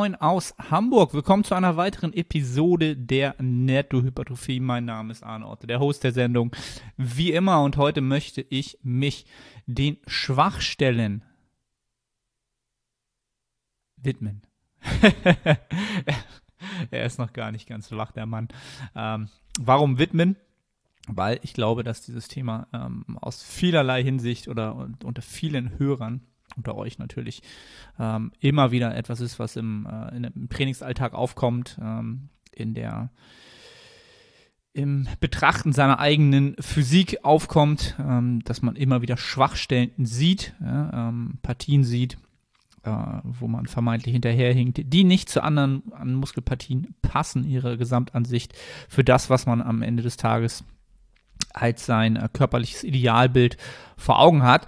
Moin aus Hamburg. Willkommen zu einer weiteren Episode der Nettohypertrophie. Mein Name ist Arne Otte, der Host der Sendung. Wie immer und heute möchte ich mich den Schwachstellen widmen. er ist noch gar nicht ganz wach, der Mann. Ähm, warum widmen? Weil ich glaube, dass dieses Thema ähm, aus vielerlei Hinsicht oder unter vielen Hörern unter euch natürlich ähm, immer wieder etwas ist, was im, äh, im Trainingsalltag aufkommt, ähm, in der im Betrachten seiner eigenen Physik aufkommt, ähm, dass man immer wieder Schwachstellen sieht, ja, ähm, Partien sieht, äh, wo man vermeintlich hinterherhinkt, die nicht zu anderen an Muskelpartien passen, ihre Gesamtansicht für das, was man am Ende des Tages als sein äh, körperliches Idealbild vor Augen hat.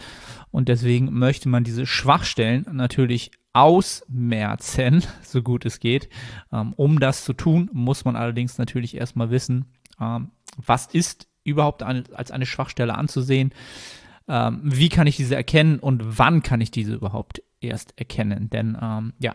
Und deswegen möchte man diese Schwachstellen natürlich ausmerzen, so gut es geht. Ähm, um das zu tun, muss man allerdings natürlich erstmal wissen, ähm, was ist überhaupt als eine Schwachstelle anzusehen, ähm, wie kann ich diese erkennen und wann kann ich diese überhaupt erst erkennen. Denn ja,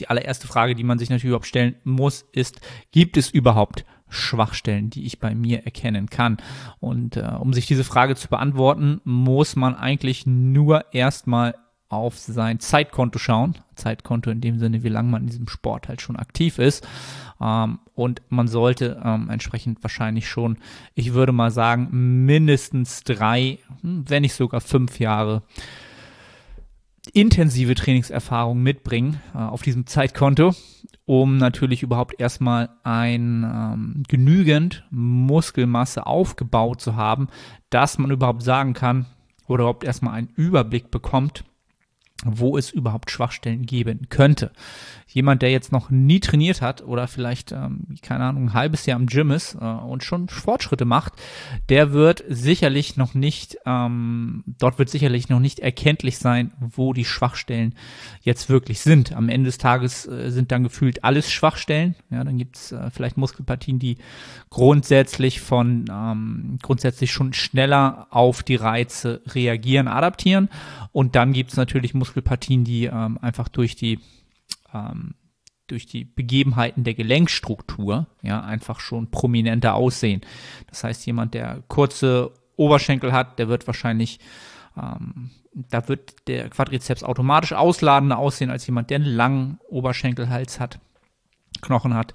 die allererste Frage, die man sich natürlich überhaupt stellen muss, ist, gibt es überhaupt Schwachstellen, die ich bei mir erkennen kann. Und äh, um sich diese Frage zu beantworten, muss man eigentlich nur erstmal auf sein Zeitkonto schauen. Zeitkonto in dem Sinne, wie lange man in diesem Sport halt schon aktiv ist. Ähm, und man sollte ähm, entsprechend wahrscheinlich schon, ich würde mal sagen, mindestens drei, hm, wenn nicht sogar fünf Jahre intensive Trainingserfahrung mitbringen äh, auf diesem Zeitkonto, um natürlich überhaupt erstmal ein ähm, genügend Muskelmasse aufgebaut zu haben, dass man überhaupt sagen kann oder überhaupt erstmal einen Überblick bekommt, wo es überhaupt Schwachstellen geben könnte. Jemand, der jetzt noch nie trainiert hat oder vielleicht, ähm, keine Ahnung, ein halbes Jahr im Gym ist äh, und schon Fortschritte macht, der wird sicherlich noch nicht, ähm, dort wird sicherlich noch nicht erkenntlich sein, wo die Schwachstellen jetzt wirklich sind. Am Ende des Tages äh, sind dann gefühlt alles Schwachstellen. Ja, dann gibt es äh, vielleicht Muskelpartien, die grundsätzlich von ähm, grundsätzlich schon schneller auf die Reize reagieren, adaptieren. Und dann gibt es natürlich Muskelpartien, Muskelpartien, die ähm, einfach durch die ähm, durch die Begebenheiten der Gelenkstruktur ja einfach schon prominenter aussehen. Das heißt, jemand, der kurze Oberschenkel hat, der wird wahrscheinlich ähm, da wird der Quadrizeps automatisch ausladender aussehen als jemand, der einen langen Oberschenkelhals hat, Knochen hat.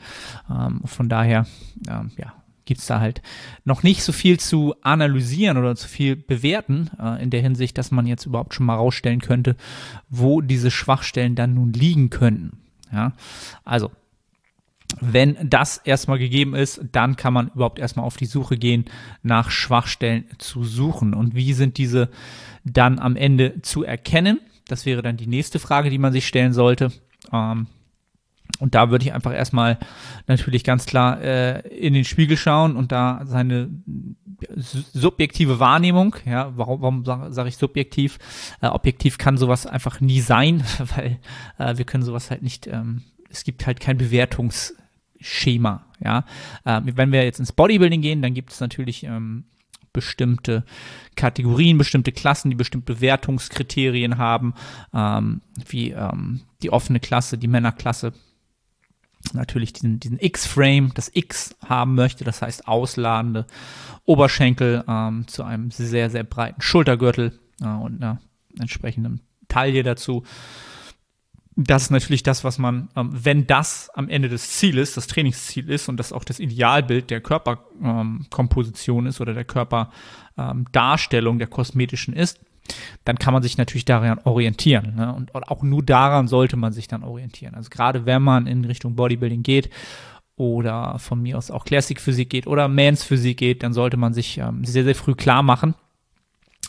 Ähm, von daher, ähm, ja, gibt es da halt noch nicht so viel zu analysieren oder zu viel bewerten, äh, in der Hinsicht, dass man jetzt überhaupt schon mal rausstellen könnte, wo diese Schwachstellen dann nun liegen könnten. Ja, also wenn das erstmal gegeben ist, dann kann man überhaupt erstmal auf die Suche gehen, nach Schwachstellen zu suchen. Und wie sind diese dann am Ende zu erkennen? Das wäre dann die nächste Frage, die man sich stellen sollte. Ähm, und da würde ich einfach erstmal natürlich ganz klar äh, in den Spiegel schauen und da seine subjektive Wahrnehmung, ja, warum, warum sage sag ich subjektiv? Äh, objektiv kann sowas einfach nie sein, weil äh, wir können sowas halt nicht, ähm, es gibt halt kein Bewertungsschema, ja. Ähm, wenn wir jetzt ins Bodybuilding gehen, dann gibt es natürlich ähm, bestimmte Kategorien, bestimmte Klassen, die bestimmte Bewertungskriterien haben, ähm, wie ähm, die offene Klasse, die Männerklasse, natürlich diesen, diesen X-Frame, das X haben möchte, das heißt ausladende Oberschenkel ähm, zu einem sehr, sehr breiten Schultergürtel äh, und einer entsprechenden Taille dazu. Das ist natürlich das, was man, ähm, wenn das am Ende des Zieles, das Trainingsziel ist und das auch das Idealbild der Körperkomposition ähm, ist oder der Körperdarstellung, ähm, der kosmetischen ist, dann kann man sich natürlich daran orientieren. Ne? Und auch nur daran sollte man sich dann orientieren. Also gerade wenn man in Richtung Bodybuilding geht oder von mir aus auch Classic Physik geht oder Mans Physik geht, dann sollte man sich ähm, sehr, sehr früh klar machen,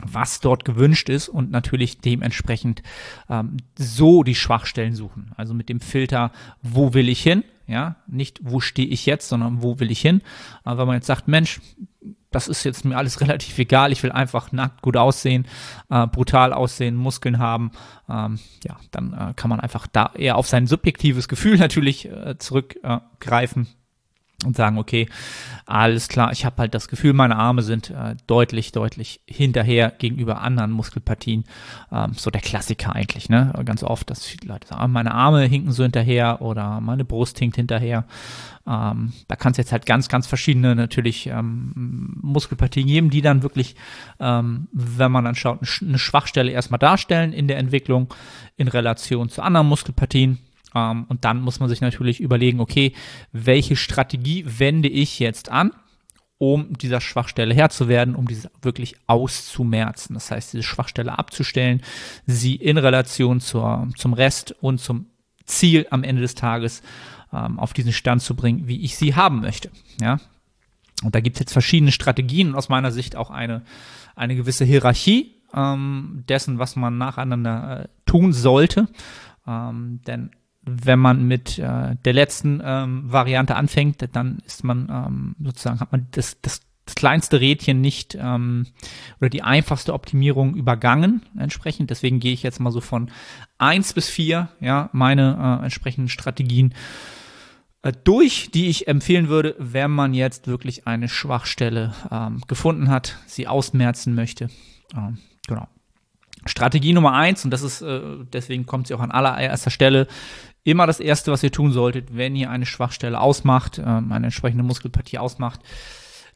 was dort gewünscht ist und natürlich dementsprechend ähm, so die Schwachstellen suchen. Also mit dem Filter, wo will ich hin? Ja, nicht wo stehe ich jetzt, sondern wo will ich hin? Aber wenn man jetzt sagt, Mensch, das ist jetzt mir alles relativ egal. Ich will einfach nackt gut aussehen, äh, brutal aussehen, Muskeln haben. Ähm, ja, dann äh, kann man einfach da eher auf sein subjektives Gefühl natürlich äh, zurückgreifen. Und sagen, okay, alles klar, ich habe halt das Gefühl, meine Arme sind äh, deutlich, deutlich hinterher gegenüber anderen Muskelpartien. Ähm, so der Klassiker eigentlich, ne? Ganz oft, dass viele Leute sagen, meine Arme hinken so hinterher oder meine Brust hinkt hinterher. Ähm, da kann es jetzt halt ganz, ganz verschiedene natürlich ähm, Muskelpartien geben, die dann wirklich, ähm, wenn man dann schaut, eine Schwachstelle erstmal darstellen in der Entwicklung in Relation zu anderen Muskelpartien ähm, und dann muss man sich natürlich überlegen, okay, welche Strategie wende ich jetzt an, um dieser Schwachstelle Herr zu werden, um diese wirklich auszumerzen. Das heißt, diese Schwachstelle abzustellen, sie in Relation zur, zum Rest und zum Ziel am Ende des Tages ähm, auf diesen Stand zu bringen, wie ich sie haben möchte. Ja. Und da gibt es jetzt verschiedene Strategien und aus meiner Sicht auch eine, eine gewisse Hierarchie ähm, dessen, was man nacheinander äh, tun sollte. Ähm, denn wenn man mit äh, der letzten ähm, Variante anfängt, dann ist man ähm, sozusagen, hat man das, das, das kleinste Rädchen nicht ähm, oder die einfachste Optimierung übergangen entsprechend. Deswegen gehe ich jetzt mal so von eins bis vier, ja, meine äh, entsprechenden Strategien äh, durch, die ich empfehlen würde, wenn man jetzt wirklich eine Schwachstelle ähm, gefunden hat, sie ausmerzen möchte. Ähm, genau. Strategie Nummer eins, und das ist, äh, deswegen kommt sie auch an allererster Stelle, immer das Erste, was ihr tun solltet, wenn ihr eine Schwachstelle ausmacht, ähm, eine entsprechende Muskelpartie ausmacht.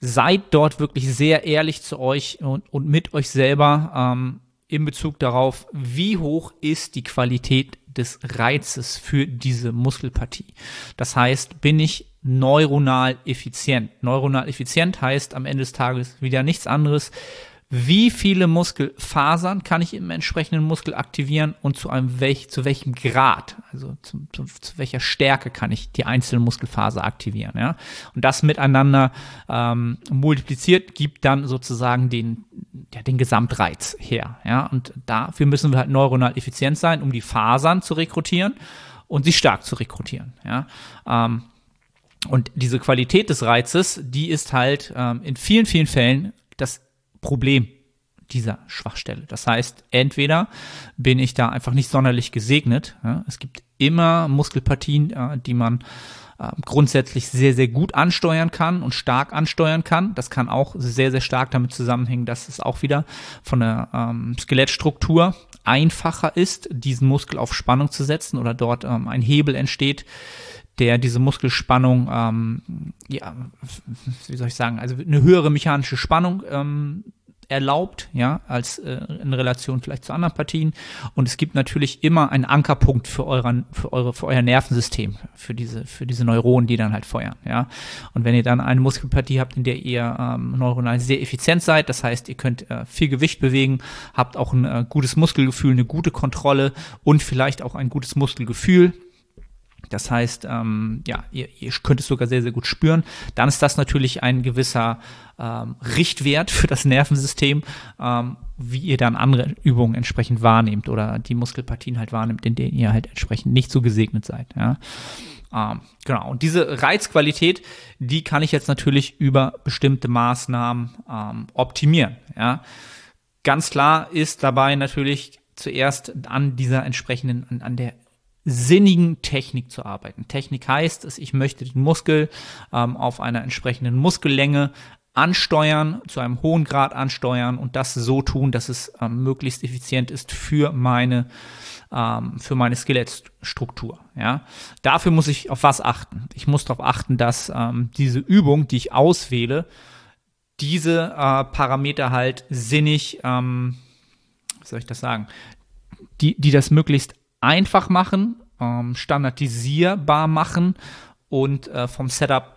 Seid dort wirklich sehr ehrlich zu euch und, und mit euch selber ähm, in Bezug darauf, wie hoch ist die Qualität des Reizes für diese Muskelpartie. Das heißt, bin ich neuronal effizient? Neuronal effizient heißt am Ende des Tages wieder nichts anderes, wie viele Muskelfasern kann ich im entsprechenden Muskel aktivieren und zu einem welch, zu welchem Grad, also zu, zu, zu welcher Stärke kann ich die einzelne Muskelfaser aktivieren, ja. Und das miteinander ähm, multipliziert gibt dann sozusagen den, ja, den Gesamtreiz her, ja. Und dafür müssen wir halt neuronal effizient sein, um die Fasern zu rekrutieren und sie stark zu rekrutieren, ja. Ähm, und diese Qualität des Reizes, die ist halt ähm, in vielen, vielen Fällen das Problem dieser Schwachstelle. Das heißt, entweder bin ich da einfach nicht sonderlich gesegnet. Ja, es gibt immer Muskelpartien, äh, die man äh, grundsätzlich sehr, sehr gut ansteuern kann und stark ansteuern kann. Das kann auch sehr, sehr stark damit zusammenhängen, dass es auch wieder von der ähm, Skelettstruktur einfacher ist, diesen Muskel auf Spannung zu setzen oder dort ähm, ein Hebel entsteht, der diese Muskelspannung, ähm, ja, wie soll ich sagen, also eine höhere mechanische Spannung ähm, erlaubt, ja, als äh, in Relation vielleicht zu anderen Partien. Und es gibt natürlich immer einen Ankerpunkt für euren, für eure, für euer Nervensystem, für diese, für diese Neuronen, die dann halt feuern, ja. Und wenn ihr dann eine Muskelpartie habt, in der ihr ähm, neuronal sehr effizient seid, das heißt, ihr könnt äh, viel Gewicht bewegen, habt auch ein äh, gutes Muskelgefühl, eine gute Kontrolle und vielleicht auch ein gutes Muskelgefühl, das heißt, ähm, ja, ihr, ihr könnt es sogar sehr, sehr gut spüren. Dann ist das natürlich ein gewisser ähm, Richtwert für das Nervensystem, ähm, wie ihr dann andere Übungen entsprechend wahrnehmt oder die Muskelpartien halt wahrnimmt, in denen ihr halt entsprechend nicht so gesegnet seid. Ja. Ähm, genau. Und diese Reizqualität, die kann ich jetzt natürlich über bestimmte Maßnahmen ähm, optimieren. Ja. Ganz klar ist dabei natürlich zuerst an dieser entsprechenden, an, an der sinnigen Technik zu arbeiten. Technik heißt es, ich möchte den Muskel ähm, auf einer entsprechenden Muskellänge ansteuern, zu einem hohen Grad ansteuern und das so tun, dass es ähm, möglichst effizient ist für meine ähm, für meine Skelettstruktur. Ja, dafür muss ich auf was achten. Ich muss darauf achten, dass ähm, diese Übung, die ich auswähle, diese äh, Parameter halt sinnig, ähm, wie soll ich das sagen, die, die das möglichst einfach machen, ähm, standardisierbar machen und äh, vom Setup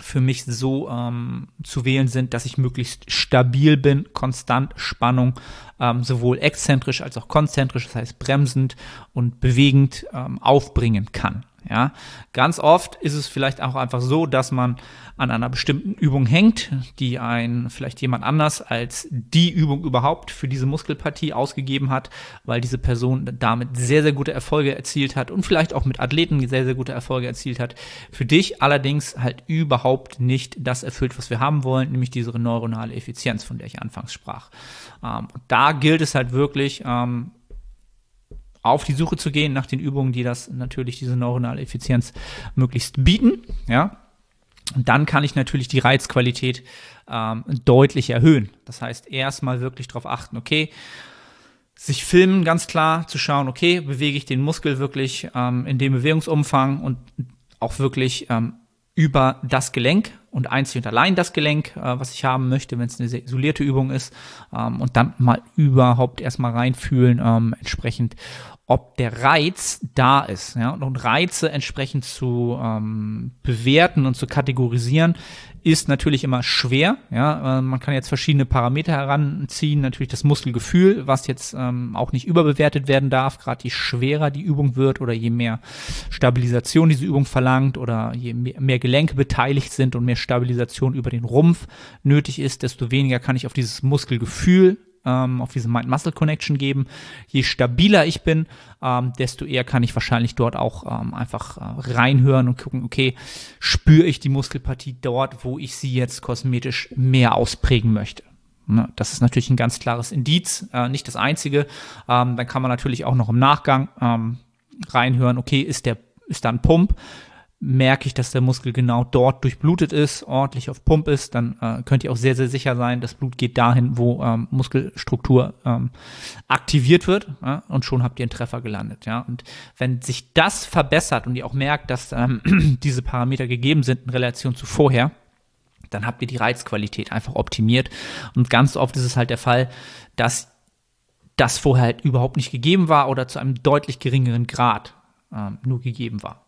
für mich so ähm, zu wählen sind, dass ich möglichst stabil bin, konstant Spannung, ähm, sowohl exzentrisch als auch konzentrisch, das heißt bremsend und bewegend ähm, aufbringen kann. Ja, ganz oft ist es vielleicht auch einfach so, dass man an einer bestimmten Übung hängt, die ein vielleicht jemand anders als die Übung überhaupt für diese Muskelpartie ausgegeben hat, weil diese Person damit sehr, sehr gute Erfolge erzielt hat und vielleicht auch mit Athleten sehr, sehr gute Erfolge erzielt hat. Für dich allerdings halt überhaupt nicht das erfüllt, was wir haben wollen, nämlich diese neuronale Effizienz, von der ich anfangs sprach. Ähm, da gilt es halt wirklich, ähm, auf die Suche zu gehen nach den Übungen, die das natürlich diese neuronale Effizienz möglichst bieten, ja. Und dann kann ich natürlich die Reizqualität ähm, deutlich erhöhen. Das heißt, erstmal wirklich darauf achten, okay, sich filmen ganz klar, zu schauen, okay, bewege ich den Muskel wirklich ähm, in dem Bewegungsumfang und auch wirklich ähm, über das Gelenk und einzig und allein das Gelenk, äh, was ich haben möchte, wenn es eine sehr isolierte Übung ist, ähm, und dann mal überhaupt erstmal reinfühlen, ähm, entsprechend, ob der Reiz da ist. Ja? Und Reize entsprechend zu ähm, bewerten und zu kategorisieren, ist natürlich immer schwer. Ja? Äh, man kann jetzt verschiedene Parameter heranziehen. Natürlich das Muskelgefühl, was jetzt ähm, auch nicht überbewertet werden darf. Gerade je schwerer die Übung wird oder je mehr Stabilisation diese Übung verlangt oder je mehr, mehr Gelenke beteiligt sind und mehr Stabilisation über den Rumpf nötig ist, desto weniger kann ich auf dieses Muskelgefühl ähm, auf diese Mind-Muscle-Connection geben. Je stabiler ich bin, ähm, desto eher kann ich wahrscheinlich dort auch ähm, einfach äh, reinhören und gucken, okay, spüre ich die Muskelpartie dort, wo ich sie jetzt kosmetisch mehr ausprägen möchte. Ne, das ist natürlich ein ganz klares Indiz, äh, nicht das einzige. Ähm, dann kann man natürlich auch noch im Nachgang ähm, reinhören, okay, ist der ist da ein Pump? Merke ich, dass der Muskel genau dort durchblutet ist, ordentlich auf Pump ist, dann äh, könnt ihr auch sehr, sehr sicher sein, das Blut geht dahin, wo ähm, Muskelstruktur ähm, aktiviert wird ja, und schon habt ihr einen Treffer gelandet. Ja. Und wenn sich das verbessert und ihr auch merkt, dass ähm, diese Parameter gegeben sind in Relation zu vorher, dann habt ihr die Reizqualität einfach optimiert. Und ganz oft ist es halt der Fall, dass das vorher halt überhaupt nicht gegeben war oder zu einem deutlich geringeren Grad ähm, nur gegeben war.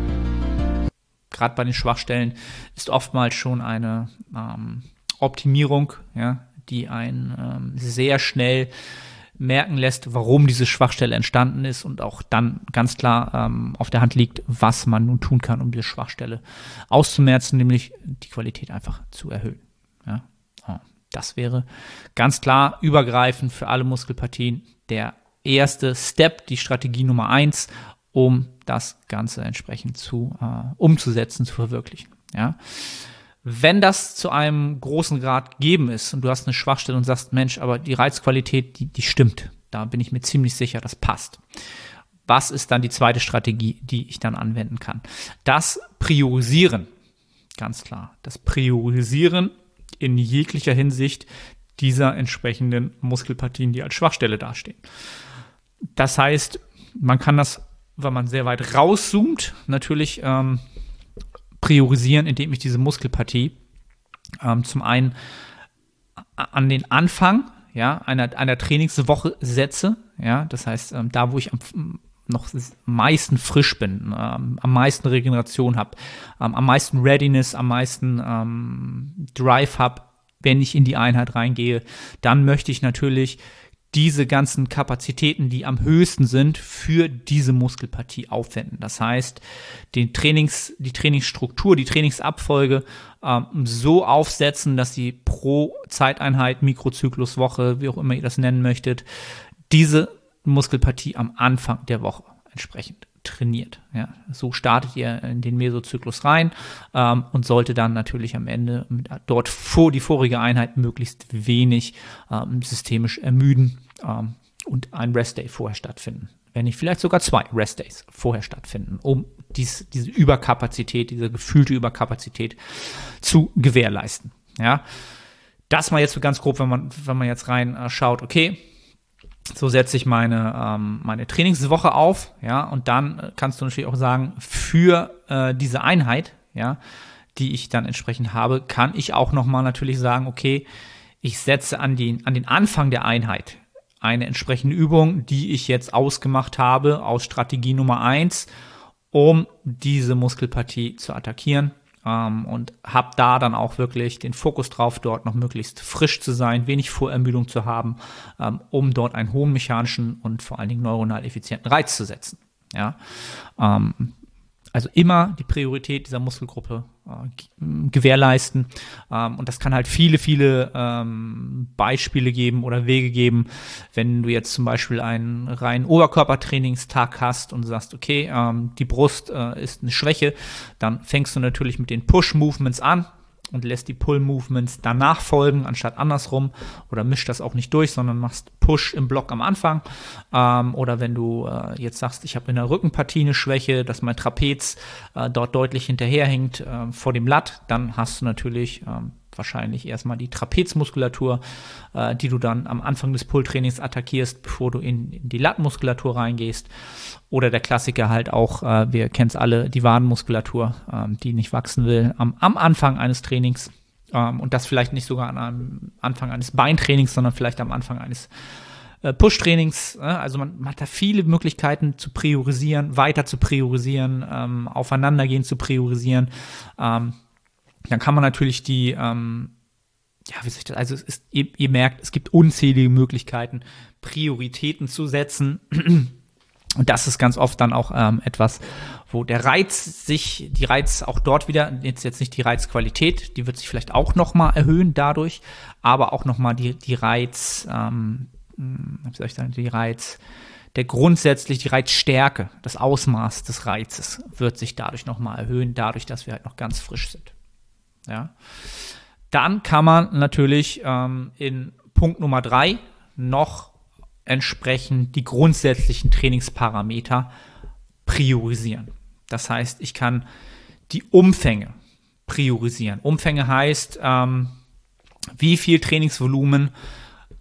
gerade bei den Schwachstellen ist oftmals schon eine ähm, Optimierung, ja, die einen ähm, sehr schnell merken lässt, warum diese Schwachstelle entstanden ist und auch dann ganz klar ähm, auf der Hand liegt, was man nun tun kann, um diese Schwachstelle auszumerzen, nämlich die Qualität einfach zu erhöhen. Ja. Oh, das wäre ganz klar übergreifend für alle Muskelpartien der erste Step, die Strategie Nummer eins, um das Ganze entsprechend zu äh, umzusetzen, zu verwirklichen. Ja. Wenn das zu einem großen Grad gegeben ist und du hast eine Schwachstelle und sagst, Mensch, aber die Reizqualität, die, die stimmt, da bin ich mir ziemlich sicher, das passt. Was ist dann die zweite Strategie, die ich dann anwenden kann? Das Priorisieren, ganz klar. Das Priorisieren in jeglicher Hinsicht dieser entsprechenden Muskelpartien, die als Schwachstelle dastehen. Das heißt, man kann das wenn man sehr weit rauszoomt, natürlich ähm, priorisieren, indem ich diese Muskelpartie ähm, zum einen an den Anfang ja, einer, einer Trainingswoche setze. Ja, das heißt, ähm, da, wo ich am, noch am meisten frisch bin, ähm, am meisten Regeneration habe, ähm, am meisten Readiness, am meisten ähm, Drive habe, wenn ich in die Einheit reingehe, dann möchte ich natürlich diese ganzen Kapazitäten, die am höchsten sind, für diese Muskelpartie aufwenden. Das heißt, den Trainings, die Trainingsstruktur, die Trainingsabfolge ähm, so aufsetzen, dass sie pro Zeiteinheit, Mikrozykluswoche, wie auch immer ihr das nennen möchtet, diese Muskelpartie am Anfang der Woche entsprechend trainiert. Ja, so startet ihr in den Mesozyklus rein ähm, und sollte dann natürlich am Ende mit, dort vor die vorige Einheit möglichst wenig ähm, systemisch ermüden ähm, und ein Restday vorher stattfinden. Wenn nicht vielleicht sogar zwei Restdays vorher stattfinden, um dies, diese Überkapazität, diese gefühlte Überkapazität zu gewährleisten. Ja, das mal jetzt so ganz grob, wenn man, wenn man jetzt rein äh, schaut, okay, so setze ich meine, ähm, meine Trainingswoche auf, ja, und dann äh, kannst du natürlich auch sagen, für äh, diese Einheit, ja, die ich dann entsprechend habe, kann ich auch nochmal natürlich sagen, okay, ich setze an den, an den Anfang der Einheit eine entsprechende Übung, die ich jetzt ausgemacht habe aus Strategie Nummer eins, um diese Muskelpartie zu attackieren ähm, und habe da dann auch wirklich den Fokus drauf, dort noch möglichst frisch zu sein, wenig Vorermüdung zu haben, ähm, um dort einen hohen mechanischen und vor allen Dingen neuronal effizienten Reiz zu setzen. Ja, ähm, also immer die Priorität dieser Muskelgruppe äh, gewährleisten. Ähm, und das kann halt viele, viele ähm, Beispiele geben oder Wege geben, wenn du jetzt zum Beispiel einen reinen Oberkörpertrainingstag hast und sagst, okay, ähm, die Brust äh, ist eine Schwäche, dann fängst du natürlich mit den Push-Movements an und lässt die Pull-Movements danach folgen, anstatt andersrum. Oder mischt das auch nicht durch, sondern machst Push im Block am Anfang. Ähm, oder wenn du äh, jetzt sagst, ich habe in der Rückenpartie eine Schwäche, dass mein Trapez äh, dort deutlich hinterherhängt äh, vor dem Lat, dann hast du natürlich ähm, wahrscheinlich erstmal die Trapezmuskulatur, äh, die du dann am Anfang des Pull-Trainings attackierst, bevor du in, in die Lattenmuskulatur reingehst. Oder der Klassiker halt auch, äh, wir kennen es alle, die Wadenmuskulatur, ähm, die nicht wachsen will, am, am Anfang eines Trainings. Ähm, und das vielleicht nicht sogar am Anfang eines Beintrainings, sondern vielleicht am Anfang eines äh, Push-Trainings. Äh, also man, man, hat da viele Möglichkeiten zu priorisieren, weiter zu priorisieren, ähm, aufeinandergehen zu priorisieren. Ähm, dann kann man natürlich die, ähm, ja, wie soll ich das, also ist, ihr, ihr merkt, es gibt unzählige Möglichkeiten, Prioritäten zu setzen. Und das ist ganz oft dann auch ähm, etwas, wo der Reiz sich, die Reiz auch dort wieder, jetzt, jetzt nicht die Reizqualität, die wird sich vielleicht auch nochmal erhöhen dadurch, aber auch nochmal die, die Reiz, ähm, hm, wie soll ich sagen, die Reiz, der grundsätzlich die Reizstärke, das Ausmaß des Reizes wird sich dadurch nochmal erhöhen, dadurch, dass wir halt noch ganz frisch sind. Ja. Dann kann man natürlich ähm, in Punkt Nummer drei noch entsprechend die grundsätzlichen Trainingsparameter priorisieren. Das heißt, ich kann die Umfänge priorisieren. Umfänge heißt, ähm, wie viel Trainingsvolumen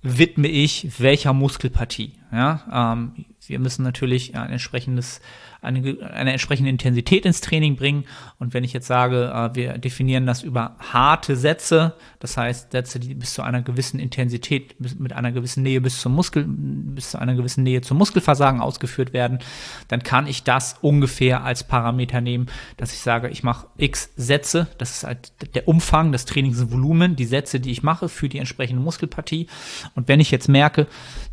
widme ich welcher Muskelpartie. Ja, ähm, wir müssen natürlich ein entsprechendes eine, eine entsprechende Intensität ins Training bringen. Und wenn ich jetzt sage, äh, wir definieren das über harte Sätze, das heißt Sätze, die bis zu einer gewissen Intensität, mit einer gewissen Nähe bis zum Muskel, bis zu einer gewissen Nähe zum Muskelversagen ausgeführt werden, dann kann ich das ungefähr als Parameter nehmen, dass ich sage, ich mache x Sätze, das ist halt der Umfang, das Trainingsvolumen, die Sätze, die ich mache für die entsprechende Muskelpartie. Und wenn ich jetzt merke,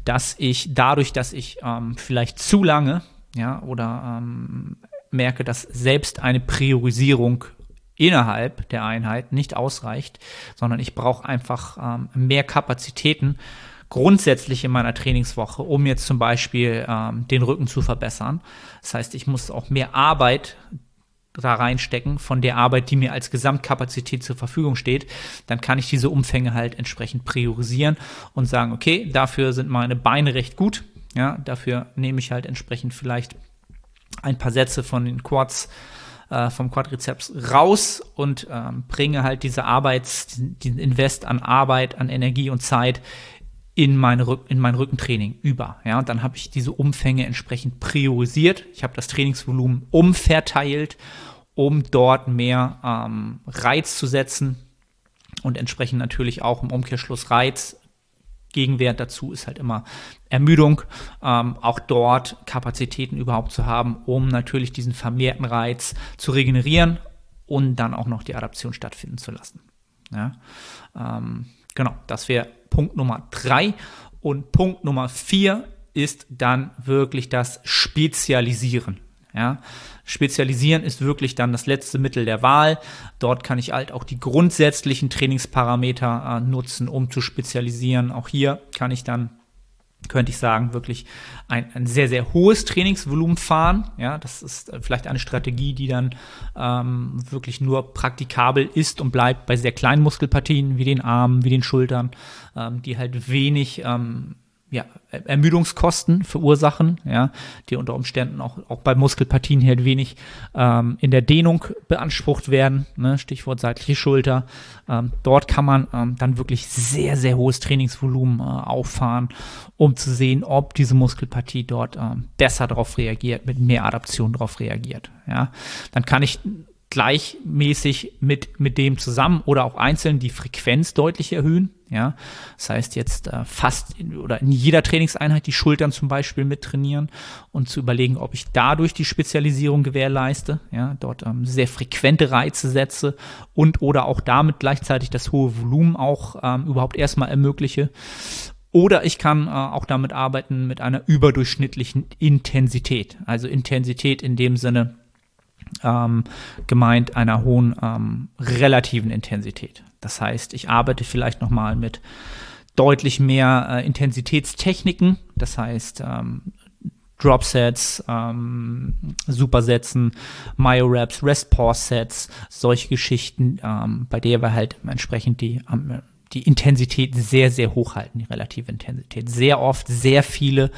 dass ich dadurch, dass ich ähm, vielleicht zu lange ja, oder ähm, merke, dass selbst eine Priorisierung innerhalb der Einheit nicht ausreicht, sondern ich brauche einfach ähm, mehr Kapazitäten grundsätzlich in meiner Trainingswoche, um jetzt zum Beispiel ähm, den Rücken zu verbessern. Das heißt, ich muss auch mehr Arbeit da reinstecken von der Arbeit, die mir als Gesamtkapazität zur Verfügung steht, dann kann ich diese Umfänge halt entsprechend priorisieren und sagen, okay, dafür sind meine Beine recht gut, ja, dafür nehme ich halt entsprechend vielleicht ein paar Sätze von den Quads äh, vom Quadrizeps raus und ähm, bringe halt diese Arbeits, diesen Invest an Arbeit, an Energie und Zeit in, meine in mein Rückentraining über. Ja, und dann habe ich diese Umfänge entsprechend priorisiert. Ich habe das Trainingsvolumen umverteilt, um dort mehr ähm, Reiz zu setzen und entsprechend natürlich auch im Umkehrschluss Reiz Gegenwert dazu ist halt immer Ermüdung, ähm, auch dort Kapazitäten überhaupt zu haben, um natürlich diesen vermehrten Reiz zu regenerieren und dann auch noch die Adaption stattfinden zu lassen. Ja? Ähm, genau, das wäre Punkt Nummer drei. Und Punkt Nummer vier ist dann wirklich das Spezialisieren. Ja? Spezialisieren ist wirklich dann das letzte Mittel der Wahl. Dort kann ich halt auch die grundsätzlichen Trainingsparameter äh, nutzen, um zu spezialisieren. Auch hier kann ich dann könnte ich sagen, wirklich ein, ein sehr, sehr hohes Trainingsvolumen fahren. Ja, das ist äh, vielleicht eine Strategie, die dann ähm, wirklich nur praktikabel ist und bleibt bei sehr kleinen Muskelpartien wie den Armen, wie den Schultern, ähm, die halt wenig ähm, ja, Ermüdungskosten verursachen, ja, die unter Umständen auch, auch bei Muskelpartien halt wenig ähm, in der Dehnung beansprucht werden, ne, Stichwort seitliche Schulter. Ähm, dort kann man ähm, dann wirklich sehr, sehr hohes Trainingsvolumen äh, auffahren, um zu sehen, ob diese Muskelpartie dort ähm, besser darauf reagiert, mit mehr Adaption darauf reagiert. Ja. Dann kann ich gleichmäßig mit, mit dem zusammen oder auch einzeln die Frequenz deutlich erhöhen. Ja, das heißt jetzt äh, fast in, oder in jeder Trainingseinheit die Schultern zum Beispiel mit trainieren und zu überlegen, ob ich dadurch die Spezialisierung gewährleiste, ja, dort ähm, sehr frequente Reize setze und oder auch damit gleichzeitig das hohe Volumen auch ähm, überhaupt erstmal ermögliche. Oder ich kann äh, auch damit arbeiten mit einer überdurchschnittlichen Intensität. Also Intensität in dem Sinne, ähm, gemeint einer hohen ähm, relativen Intensität. Das heißt, ich arbeite vielleicht nochmal mit deutlich mehr äh, Intensitätstechniken, das heißt ähm, Dropsets, ähm, Supersätzen, Myo-Raps, Rest-Pause-Sets, solche Geschichten, ähm, bei der wir halt entsprechend die die Intensität sehr, sehr hoch halten, die relative Intensität. Sehr oft sehr viele,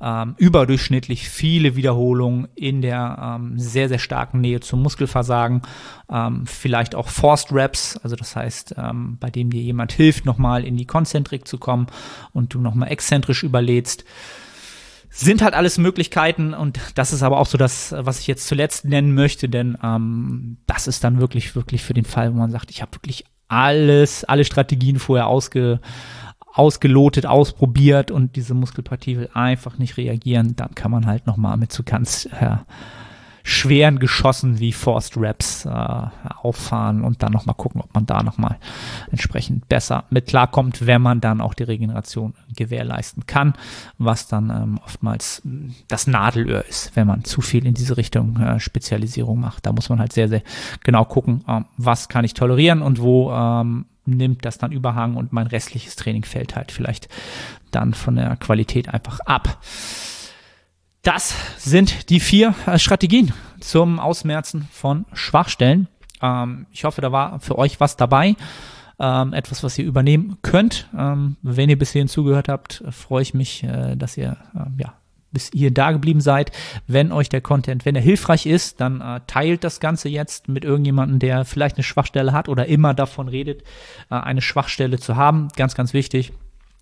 ähm, überdurchschnittlich viele Wiederholungen in der ähm, sehr, sehr starken Nähe zum Muskelversagen. Ähm, vielleicht auch Forced Reps, also das heißt, ähm, bei dem dir jemand hilft, nochmal in die Konzentrik zu kommen und du nochmal exzentrisch überlädst sind halt alles Möglichkeiten und das ist aber auch so das, was ich jetzt zuletzt nennen möchte, denn ähm, das ist dann wirklich, wirklich für den Fall, wo man sagt, ich habe wirklich alles, alle Strategien vorher ausge, ausgelotet, ausprobiert und diese Muskelpartie will einfach nicht reagieren, dann kann man halt nochmal mit so ganz äh, schweren Geschossen wie Forced Raps äh, auffahren und dann nochmal gucken, ob man da nochmal entsprechend besser mit klarkommt, wenn man dann auch die Regeneration gewährleisten kann, was dann ähm, oftmals das Nadelöhr ist, wenn man zu viel in diese Richtung äh, Spezialisierung macht. Da muss man halt sehr, sehr genau gucken, ähm, was kann ich tolerieren und wo ähm, nimmt das dann Überhang und mein restliches Training fällt halt vielleicht dann von der Qualität einfach ab. Das sind die vier äh, Strategien zum Ausmerzen von Schwachstellen. Ähm, ich hoffe, da war für euch was dabei. Ähm, etwas, was ihr übernehmen könnt. Ähm, wenn ihr bis hierhin zugehört habt, freue ich mich, äh, dass ihr äh, ja, bis ihr da geblieben seid. Wenn euch der Content, wenn er hilfreich ist, dann äh, teilt das Ganze jetzt mit irgendjemandem, der vielleicht eine Schwachstelle hat oder immer davon redet, äh, eine Schwachstelle zu haben. Ganz, ganz wichtig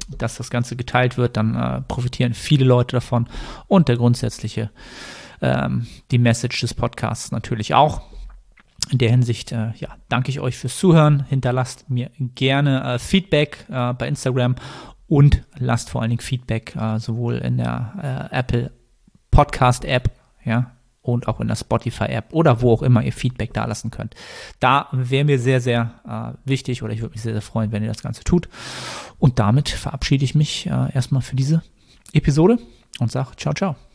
dass das Ganze geteilt wird, dann äh, profitieren viele Leute davon und der grundsätzliche, ähm, die Message des Podcasts natürlich auch. In der Hinsicht, äh, ja, danke ich euch fürs Zuhören. Hinterlasst mir gerne äh, Feedback äh, bei Instagram und lasst vor allen Dingen Feedback äh, sowohl in der äh, Apple Podcast App, ja, und auch in der Spotify-App oder wo auch immer ihr Feedback da lassen könnt. Da wäre mir sehr, sehr äh, wichtig oder ich würde mich sehr, sehr freuen, wenn ihr das Ganze tut. Und damit verabschiede ich mich äh, erstmal für diese Episode und sage ciao, ciao.